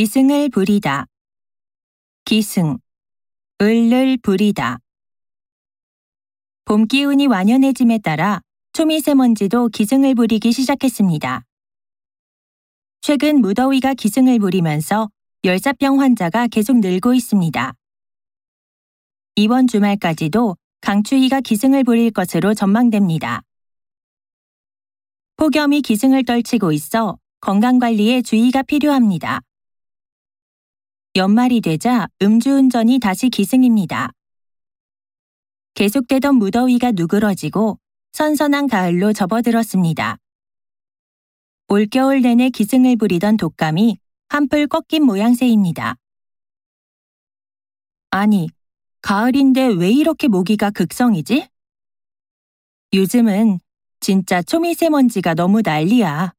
기승을 부리다. 기승. 을을 부리다. 봄 기운이 완연해짐에 따라 초미세먼지도 기승을 부리기 시작했습니다. 최근 무더위가 기승을 부리면서 열사병 환자가 계속 늘고 있습니다. 이번 주말까지도 강추위가 기승을 부릴 것으로 전망됩니다. 폭염이 기승을 떨치고 있어 건강관리에 주의가 필요합니다. 연말이 되자 음주운전이 다시 기승입니다. 계속되던 무더위가 누그러지고 선선한 가을로 접어들었습니다. 올겨울 내내 기승을 부리던 독감이 한풀 꺾인 모양새입니다. 아니, 가을인데 왜 이렇게 모기가 극성이지? 요즘은 진짜 초미세먼지가 너무 난리야.